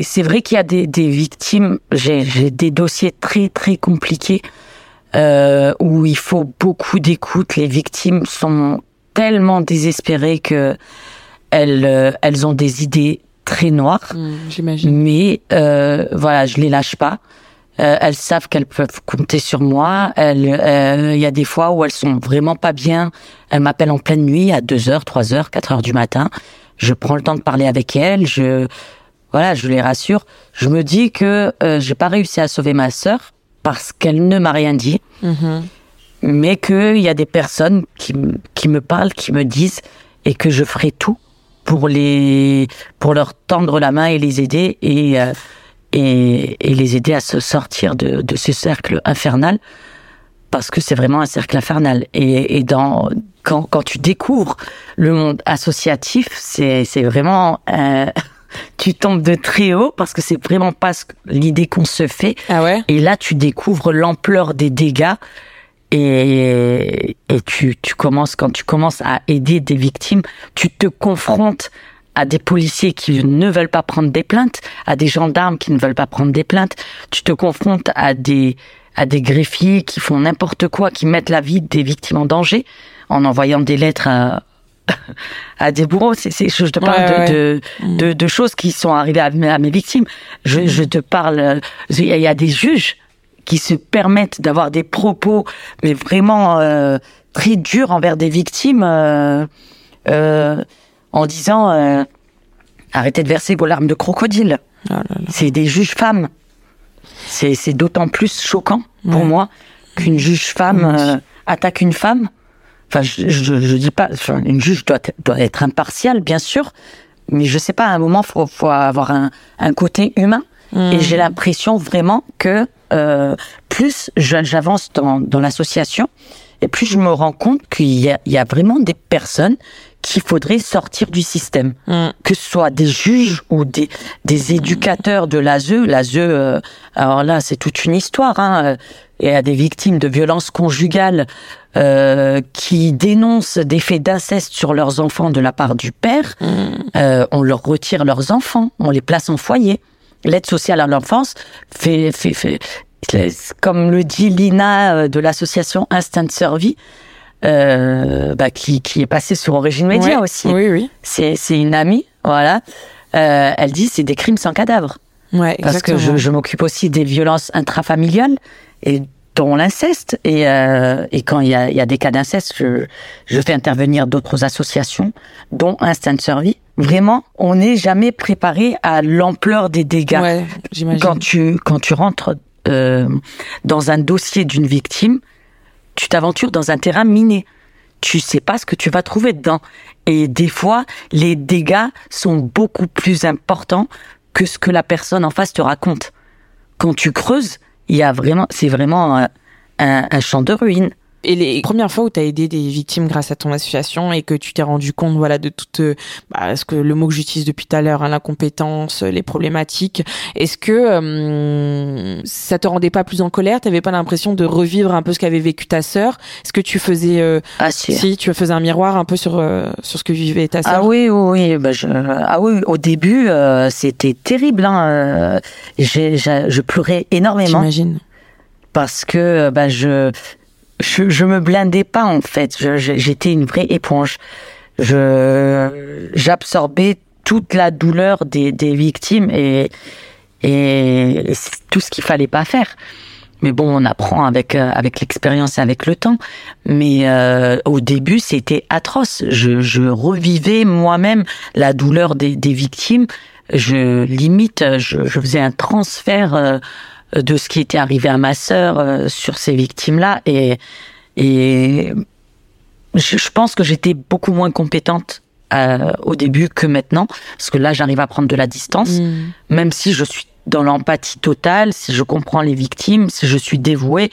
C'est vrai qu'il y a des, des victimes. J'ai des dossiers très très compliqués euh, où il faut beaucoup d'écoute. Les victimes sont tellement désespérées que elles euh, elles ont des idées très noires. Mmh, j'imagine. Mais euh, voilà, je les lâche pas. Euh, elles savent qu'elles peuvent compter sur moi. Euh, il y a des fois où elles sont vraiment pas bien. Elles m'appellent en pleine nuit à 2 heures, 3 heures, 4 heures du matin. Je prends le temps de parler avec elles. Je, voilà, je les rassure. Je me dis que euh, j'ai pas réussi à sauver ma sœur parce qu'elle ne m'a rien dit. Mm-hmm. Mais qu'il y a des personnes qui, qui me parlent, qui me disent et que je ferai tout pour les, pour leur tendre la main et les aider et, euh, et, et, les aider à se sortir de, de ce cercle infernal parce que c'est vraiment un cercle infernal. Et, et dans, quand, quand tu découvres le monde associatif, c'est, vraiment, euh, tu tombes de très haut parce que c'est vraiment pas l'idée qu'on se fait. Ah ouais? Et là, tu découvres l'ampleur des dégâts. Et, et tu, tu commences, quand tu commences à aider des victimes, tu te confrontes à des policiers qui ne veulent pas prendre des plaintes, à des gendarmes qui ne veulent pas prendre des plaintes. Tu te confrontes à des à des greffiers qui font n'importe quoi, qui mettent la vie des victimes en danger en envoyant des lettres à, à des bourreaux. C'est, c'est, je te parle de, mm. de, de, choses qui sont arrivées à, mes victimes. Je, mm. je te parle, il y a des juges qui se permettent d'avoir des propos, mais vraiment euh, très durs envers des victimes. Euh, euh, en disant euh, arrêtez de verser vos larmes de crocodile. Oh c'est des juges femmes. C'est d'autant plus choquant pour moi qu'une juge femme euh, attaque une femme. Enfin, je, je, dis pas, une juge doit, doit être impartiale, bien sûr, mais je sais pas, à un moment, faut, faut avoir un, un côté humain. Mm. Et j'ai l'impression vraiment que euh, plus j'avance dans, dans l'association, et plus je me rends compte qu'il y, y a, vraiment des personnes qu'il faudrait sortir du système. Mm. Que ce soit des juges ou des, des éducateurs de l'ASE. L'ASE, euh, alors là, c'est toute une histoire. Hein. Il y a des victimes de violences conjugales euh, qui dénoncent des faits d'inceste sur leurs enfants de la part du père. Mm. Euh, on leur retire leurs enfants, on les place en foyer. L'aide sociale à l'enfance fait, fait, fait, comme le dit Lina euh, de l'association Instant Survie, euh, bah, qui, qui est passée sur Origine Média aussi. Oui, oui. C'est, une amie, voilà. Euh, elle dit c'est des crimes sans cadavre. Ouais, Parce que je, je m'occupe aussi des violences intrafamiliales et dont l'inceste. Et, euh, et quand il y a, y a des cas d'inceste, je, je fais intervenir d'autres associations, dont Instant Survie. Vraiment, on n'est jamais préparé à l'ampleur des dégâts. Ouais. Quand tu, quand tu rentres euh, dans un dossier d'une victime, tu t'aventures dans un terrain miné. Tu sais pas ce que tu vas trouver dedans. Et des fois, les dégâts sont beaucoup plus importants que ce que la personne en face te raconte. Quand tu creuses, il y a vraiment, c'est vraiment un, un champ de ruines et les premières fois où tu as aidé des victimes grâce à ton association et que tu t'es rendu compte voilà de tout euh, bah, ce que le mot que j'utilise depuis tout à l'heure hein, l'incompétence les problématiques est-ce que euh, ça te rendait pas plus en colère? T'avais pas l'impression de revivre un peu ce qu'avait vécu ta sœur? Est-ce que tu faisais euh, ah, si. tu faisais un miroir un peu sur sur ce que vivait ta sœur? Ah oui oui bah je, ah oui au début c'était terrible hein. je pleurais énormément j'imagine parce que bah je je, je me blindais pas en fait. J'étais une vraie éponge. Je j'absorbais toute la douleur des, des victimes et et tout ce qu'il fallait pas faire. Mais bon, on apprend avec euh, avec l'expérience et avec le temps. Mais euh, au début, c'était atroce. Je, je revivais moi-même la douleur des, des victimes. Je limite, je, je faisais un transfert euh, de ce qui était arrivé à ma sœur euh, sur ces victimes-là et et je, pense que j'étais beaucoup moins compétente euh, au début que maintenant, parce que là, j'arrive à prendre de la distance, mm. même si je suis dans l'empathie totale, si je comprends les victimes, si je suis dévouée.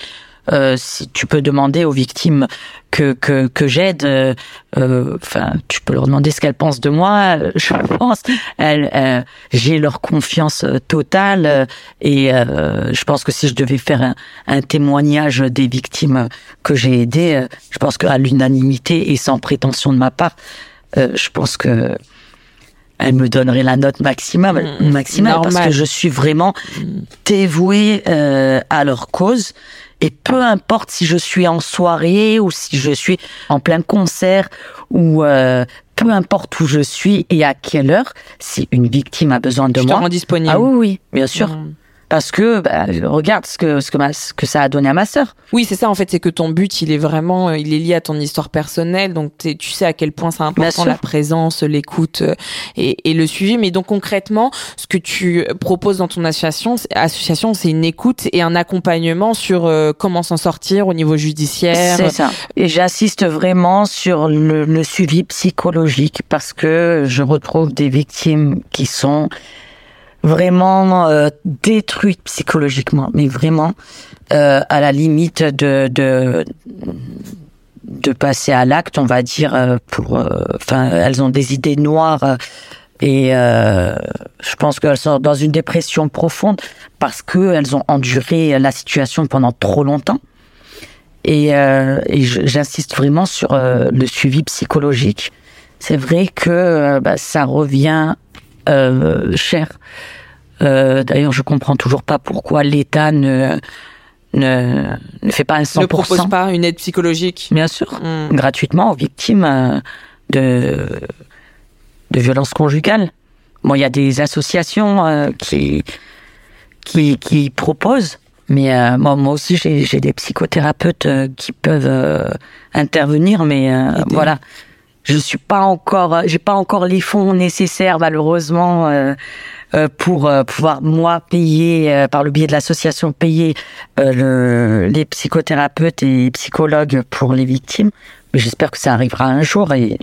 Euh, si tu peux demander aux victimes que que, que j'aide, euh, euh, enfin, tu peux leur demander ce qu'elles pensent de moi. Je pense, elles, j'ai leur confiance totale et je pense que si je devais faire un, un témoignage des victimes que j'ai aidées, je pense qu'à l'unanimité et sans prétention de ma part, je pense que elle me donnerait la note maximale, mmh, maximale parce que je suis vraiment mmh. dévouée euh, à leur cause. Et peu importe si je suis en soirée ou si je suis en plein concert ou euh, peu importe où je suis et à quelle heure, si une victime a besoin de moi. Te disponible. Ah oui, oui, bien sûr. Mmh parce que bah, regarde ce que ce que, ma, ce que ça a donné à ma sœur. Oui, c'est ça en fait, c'est que ton but, il est vraiment, euh, il est lié à ton histoire personnelle, donc tu sais à quel point c'est important la présence, l'écoute euh, et, et, le suivi. Mais donc concrètement, ce que tu proposes dans ton association, association, c'est une écoute et un accompagnement sur euh, comment s'en sortir au niveau judiciaire. C'est ça. Et j'assiste vraiment sur le, le suivi psychologique parce que je retrouve des victimes qui sont vraiment euh, détruite psychologiquement, mais vraiment euh, à la limite de de, de passer à l'acte, on va dire euh, pour. Euh, enfin, elles ont des idées noires. et je pense qu'elles sont dans une dépression profonde parce que elles ont enduré la situation pendant trop longtemps. Et, et j'insiste vraiment sur le suivi psychologique. C'est vrai que bah, ça revient euh, cher. Euh, D'ailleurs, je comprends toujours pas pourquoi l'État ne, ne, ne fait pas un 100%. Ne propose pas une aide psychologique. Bien sûr, hmm. gratuitement aux victimes euh, de, de violences conjugales. Bon, il y a des associations euh, qui, qui, qui proposent, mais euh, moi, moi aussi, j'ai des psychothérapeutes qui peuvent intervenir, mais voilà je suis pas encore, j'ai pas encore les fonds nécessaires malheureusement euh, euh pour euh, pouvoir moi payer euh, par le biais de l'association payer le, les psychothérapeutes et psychologues pour les victimes. Mais j'espère que ça arrivera un jour et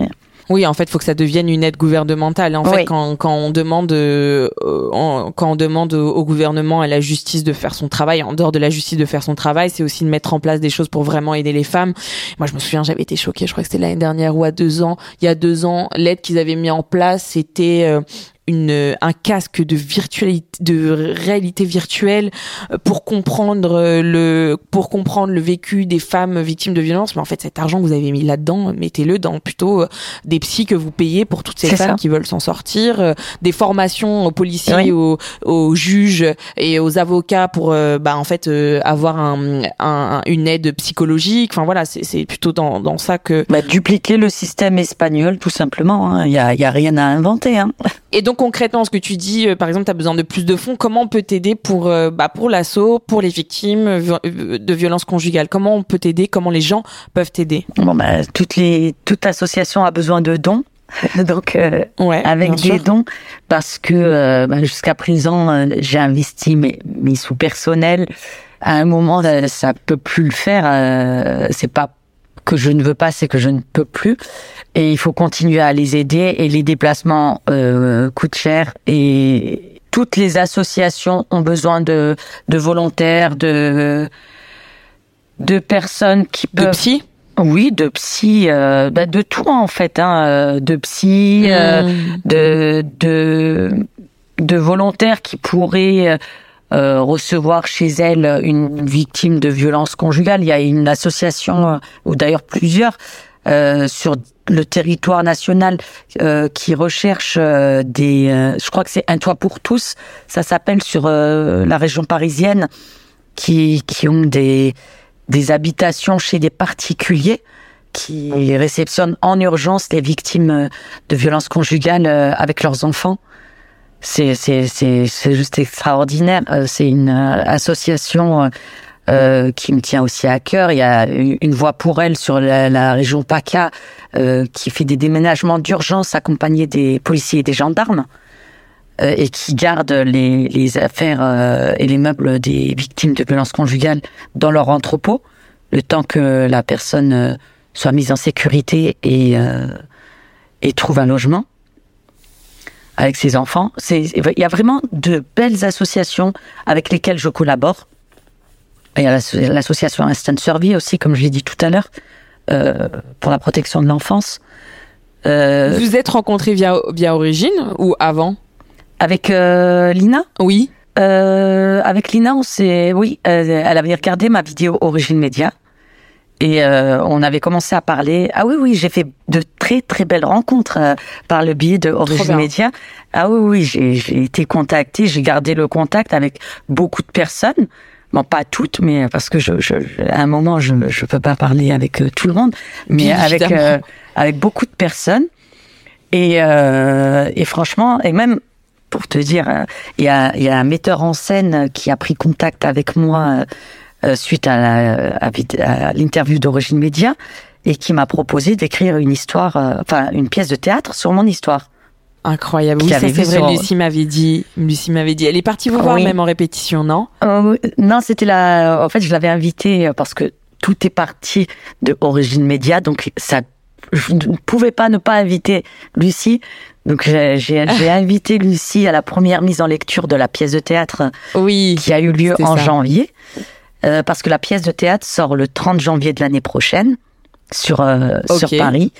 oui, en fait, il faut que ça devienne une aide gouvernementale. En fait, quand, quand on demande euh, quand on demande au gouvernement et à la justice de faire son travail, en dehors de la justice de faire son travail, c'est aussi de mettre en place des choses pour vraiment aider les femmes. Moi, je me souviens, j'avais été choquée. Je crois que c'était l'année dernière ou à deux ans. Il y a deux ans, l'aide qu'ils avaient mis en place, c'était euh, une, un casque de virtualité, de réalité virtuelle euh, pour comprendre euh, le, pour comprendre le vécu des femmes victimes de violences. Mais en fait, cet argent que vous avez mis là-dedans, mettez-le dans plutôt euh, des psys que vous payez pour toutes ces femmes qui veulent s'en sortir, des formations aux policiers, aux, aux, juges et aux avocats pour, bah, en fait, avoir un, un, une aide psychologique. Enfin voilà, c'est plutôt dans, dans ça que. Bah, dupliquer le système espagnol, tout simplement. Hein. Il y a, y a rien à inventer. Hein. Et donc concrètement, ce que tu dis, euh, par exemple, tu as besoin de plus de fonds, comment on peut t'aider pour, euh, bah, pour l'assaut, pour les victimes euh, de violences conjugales? Comment on peut t'aider? Comment les gens peuvent t'aider? Bon, bah, toutes les, toute association a besoin de dons. Donc, ouais, avec des dons, parce que bah, jusqu'à présent, j'ai investi mes, mes sous personnels. À un moment, ça peut plus le faire. c'est pas que je ne veux pas, c'est que je ne peux plus. Et il faut continuer à les aider. Et les déplacements euh, coûtent cher. Et toutes les associations ont besoin de, de volontaires, de, de personnes qui peuvent... De psy? Oui, de psy, euh, bah de tout en fait, hein, euh, de psy, euh, mmh. de, de de volontaires qui pourraient euh, recevoir chez elle une victime de violence conjugale. Il y a une association, euh, ou d'ailleurs plusieurs, euh, sur le territoire national euh, qui recherche des... je crois que c'est un toit pour tous, ça s'appelle sur la région parisienne, qui, qui ont des, des habitations chez des particuliers qui réceptionnent en urgence les victimes de violences conjugales avec leurs enfants c'est juste extraordinaire. Euh, c'est une euh, association euh, qui me tient aussi à cœur. Il y a une voix pour elle sur la, région PACA qui fait des déménagements d'urgence accompagnés des policiers et des gendarmes et qui garde les, affaires et les meubles des victimes de violences conjugales dans leur entrepôt le temps que la personne soit mise en sécurité et trouve un logement avec ses enfants. Il y a vraiment de belles associations avec lesquelles je collabore. Il y a l'association Instant Survie aussi, comme je l'ai dit tout à l'heure, euh, pour la protection de l'enfance. Euh, vous êtes rencontrés via, via Origine ou avant? Avec euh, Lina? Oui. avec Lina, on s'est, oui, elle avait regardé ma vidéo Origine Média. Et on avait commencé à parler. Ah oui, oui, j'ai fait de très très belles rencontres par le biais de Origine Média. Ah oui, oui, j'ai été contactée, j'ai gardé le contact avec beaucoup de personnes. Bon, pas toutes, mais parce que je, je, à un moment, je je peux pas parler avec euh, tout le monde, mais avec euh, avec beaucoup de personnes. Et euh, et franchement, et même pour te dire, il y a il y a un metteur en scène qui a pris contact avec moi suite à l'interview d'Origine Média et qui m'a proposé d'écrire une histoire, enfin une pièce de théâtre sur mon histoire. Incroyable. Oui, ça c'est vrai. Lucie m'avait dit. Lucie m'avait dit. Elle est partie vous voir même en répétition, non? Euh, Non, c'était la. En fait, je l'avais invitée parce que tout est parti de Origine Média, donc ça. Je ne pouvais pas ne pas inviter Lucie. Donc j'ai invité Lucie à la première mise en lecture de la pièce de théâtre oui, qui a eu lieu en janvier. Euh, parce que la pièce de théâtre sort le 30 janvier de l'année prochaine sur, euh, sur Paris.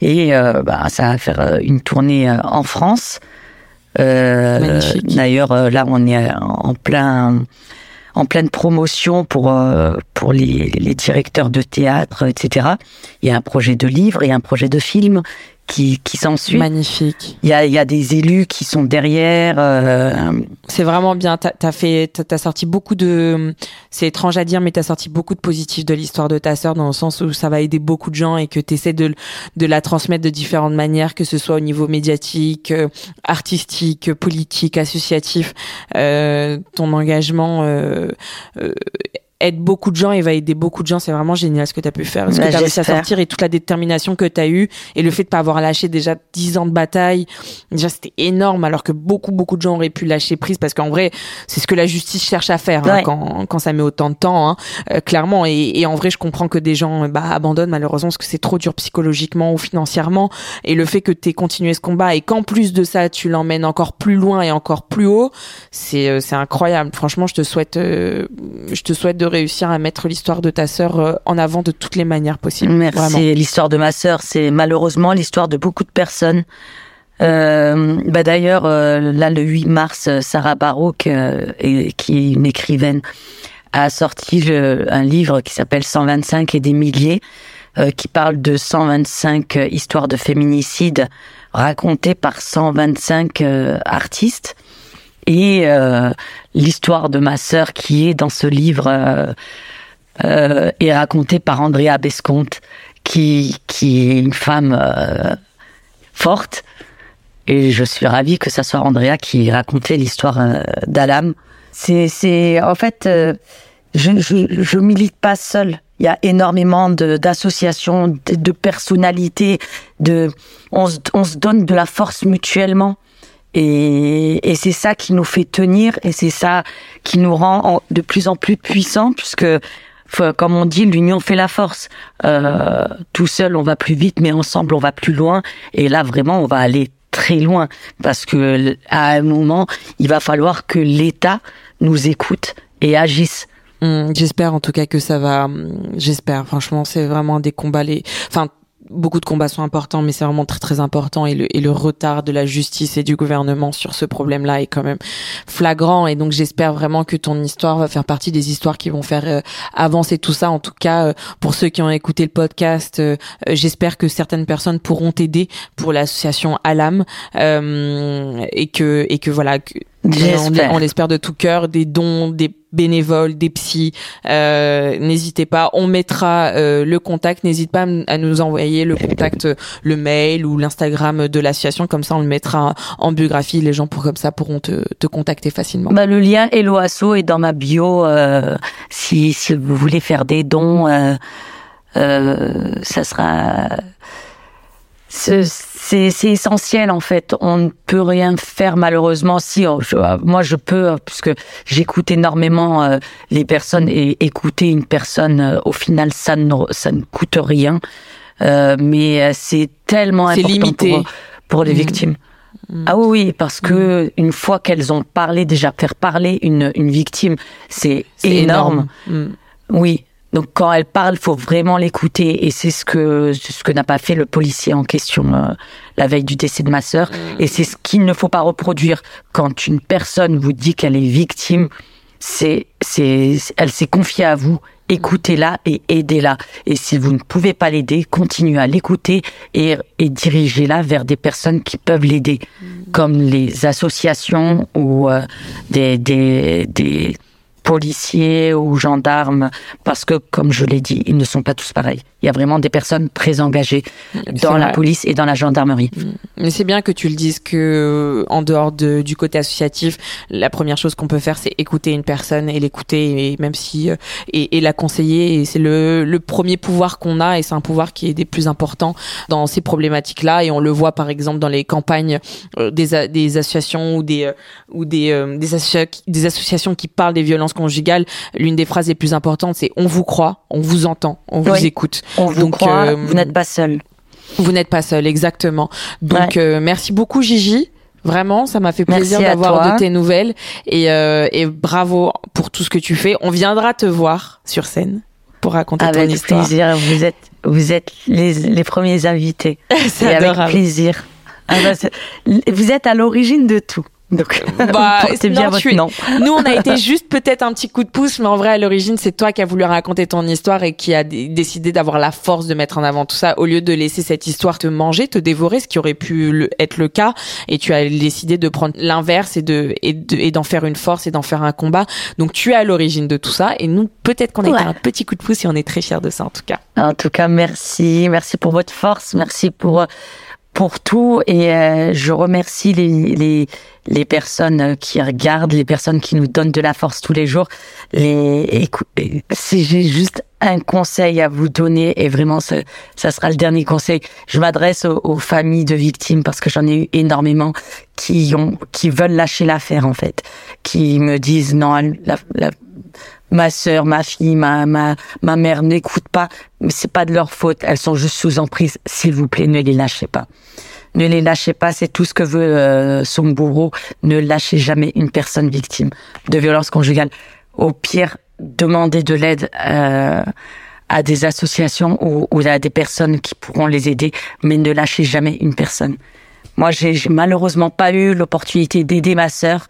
Et euh, bah, ça va faire euh, une tournée en France. D'ailleurs, là, on est en plein en pleine promotion pour pour les, les, directeurs de théâtre, etc. Il y a un projet de livre et un projet de film qui, qui s'ensuit. Magnifique. Il y a, il y a des élus qui sont derrière. Euh... C'est vraiment bien. T'as as fait, t'as sorti beaucoup de. C'est étrange à dire, mais t'as sorti beaucoup de positifs de l'histoire de ta sœur dans le sens où ça va aider beaucoup de gens et que t'essaies de de la transmettre de différentes manières, que ce soit au niveau médiatique, euh, artistique, politique, associatif. Euh, ton engagement euh, euh aide beaucoup de gens et va aider beaucoup de gens. C'est vraiment génial ce que tu as pu faire, ce que tu as réussi à sortir et toute la détermination que tu as eue et le fait de pas avoir lâché déjà 10 ans de bataille. Déjà, c'était énorme alors que beaucoup, beaucoup de gens auraient pu lâcher prise parce qu'en vrai, c'est ce que la justice cherche à faire hein, quand, quand ça met autant de temps, hein, euh, clairement. Et, et, en vrai, je comprends que des gens bah, abandonnent malheureusement parce que c'est trop dur psychologiquement ou financièrement. Et le fait que tu aies continué ce combat et qu'en plus de ça, tu l'emmènes encore plus loin et encore plus haut, c'est euh, c'est incroyable. Franchement, je te souhaite, euh, je te souhaite de réussir à mettre l'histoire de ta sœur euh, en avant de toutes les manières possibles. Merci. L'histoire de ma sœur, c'est malheureusement l'histoire de beaucoup de personnes. Euh, bah d'ailleurs, euh, là, le 8 mars, Sarah Baroque, et, qui est une écrivaine, a sorti un livre qui s'appelle 125 et des milliers, qui parle de 125 histoires de féminicide racontées par 125 artistes et euh, l'histoire de ma sœur qui est dans ce livre euh, euh, est racontée par Andrea Besconte, qui qui est une femme forte. Et je suis ravie que ça soit Andrea qui racontait l'histoire d'Alam. C'est c'est en fait je, je milite pas seule. Il y a énormément d'associations, de, personnalités, de on se donne de la force mutuellement. Et, et c'est ça qui nous fait tenir et c'est ça qui nous rend de plus en plus puissants puisque comme on dit, l'union fait la force. Euh, tout seul, on va plus vite, mais ensemble, on va plus loin. Et là, vraiment, on va aller très loin parce que à un moment, il va falloir que l'État nous écoute et agisse. Hum, j'espère en tout cas que ça va. Hum, j'espère. Franchement, c'est vraiment des combats. Les, enfin, beaucoup de combats sont importants, mais c'est vraiment très très important et le, et le retard de la justice et du gouvernement sur ce problème-là est quand même flagrant. Et donc j'espère vraiment que ton histoire va faire partie des histoires qui vont faire euh, avancer tout ça. En tout cas, euh, pour ceux qui ont écouté le podcast, euh, j'espère que certaines personnes pourront t'aider pour l'association Alam et que et que voilà. Que, on, l'espère de tout cœur, des dons, des bénévoles, des psys. Euh, n'hésitez pas, on mettra euh, le contact. N'hésite pas à nous envoyer le contact, le mail ou l'Instagram de l'association. Comme ça, on le mettra en biographie. Les gens pour comme ça pourront te, te contacter facilement. Bah, le lien Hello est dans ma bio. Euh, si, si vous voulez faire des dons, ça sera c'est essentiel en fait. On ne peut rien faire malheureusement. Si oh, moi je peux, puisque j'écoute énormément euh, les personnes et écouter une personne, euh, au final ça ne ça ne coûte rien, euh, mais c'est tellement important limité. pour, pour les Mm. victimes. Mm. Ah oui, oui, parce que une fois qu'elles ont parlé, déjà faire parler une, une victime, c'est énorme. Oui. Donc quand elle parle, faut vraiment l'écouter. Et c'est ce que ce que n'a pas fait le policier en question euh, la veille du décès de ma sœur. Et c'est ce qu'il ne faut pas reproduire. Quand une personne vous dit qu'elle est victime, c'est c'est elle s'est confiée à vous, écoutez-la et aidez-la. Et si vous ne pouvez pas l'aider, continuez à l'écouter et et dirigez-la vers des personnes qui peuvent l'aider. Comme les associations ou euh, des des des policiers ou gendarmes, parce que, comme je l'ai dit, ils ne sont pas tous pareils. Il y a vraiment des personnes très engagées dans la police et dans la gendarmerie. Mais c'est bien que tu le dises que en dehors de, du côté associatif, la première chose qu'on peut faire, c'est écouter une personne et l'écouter, et même si euh, et, et la conseiller. Et c'est le, le premier pouvoir qu'on a, et c'est un pouvoir qui est des plus importants dans ces problématiques-là. Et on le voit par exemple dans les campagnes euh, des, associations ou des euh, ou des euh, des, associa- des associations qui parlent des violences conjugales. L'une des phrases les plus importantes, c'est on vous croit, on vous entend, on vous écoute. On vous Donc, croit, euh, vous n'êtes pas seul. Vous n'êtes pas seul, exactement. Donc, euh, merci beaucoup, Gigi. Vraiment, ça m'a fait plaisir d'avoir de tes nouvelles et, euh, et bravo pour tout ce que tu fais. On viendra te voir sur scène pour raconter ton Avec histoire. plaisir. Vous êtes, vous êtes les, les premiers invités. C'est avec plaisir. Ah bah, vous êtes à l'origine de tout. Donc, Bah, portez bien non, votre tu es- nom. Nous, on a été juste peut-être un petit coup de pouce, mais en vrai, à l'origine, c'est toi qui as voulu raconter ton histoire et qui a décidé d'avoir la force de mettre en avant tout ça, au lieu de laisser cette histoire te manger, te dévorer, ce qui aurait pu le- être le cas. Et tu as décidé de prendre l'inverse et de et de- et d'en faire une force et d'en faire un combat. Donc, tu es à l'origine de tout ça. Et nous, peut-être qu'on a été un petit coup de pouce et on est très fiers de ça, en tout cas. En tout cas, merci. Merci pour votre force. Merci pour, euh, pour tout. Et euh, je remercie les, les, les personnes qui regardent, les personnes qui nous donnent de la force tous les jours. Les, si j'ai juste un conseil à vous donner, et vraiment, ça, ça sera le dernier conseil. Je m'adresse aux, aux familles de victimes parce que j'en ai eu énormément qui ont, qui veulent lâcher l'affaire, en fait. Qui me disent, non, la, la, ma sœur, ma fille, ma, ma, ma mère n'écoutent pas, c'est pas de leur faute. Elles sont juste sous emprise. S'il vous plaît, ne les lâchez pas. Ne les lâchez pas, c'est tout ce que veut euh, son bourreau. Ne lâchez jamais une personne victime de violence conjugale. Au pire, demandez de l'aide euh, à des associations ou, ou à des personnes qui pourront les aider, mais ne lâchez jamais une personne. Moi, j'ai j'ai malheureusement pas eu l'opportunité d'aider ma sœur.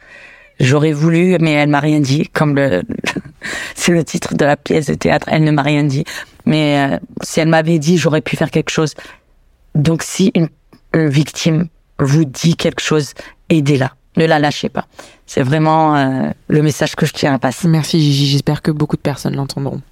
J'aurais voulu, mais elle m'a rien dit, comme le, c'est le titre de la pièce de théâtre. Elle ne m'a rien dit, mais euh, si elle m'avait dit, j'aurais pu faire quelque chose. Donc, si une, victime vous dit quelque chose, aidez-la, ne la lâchez pas. C'est vraiment euh, le message que je tiens à passer. Merci, Gigi. J'espère que beaucoup de personnes l'entendront.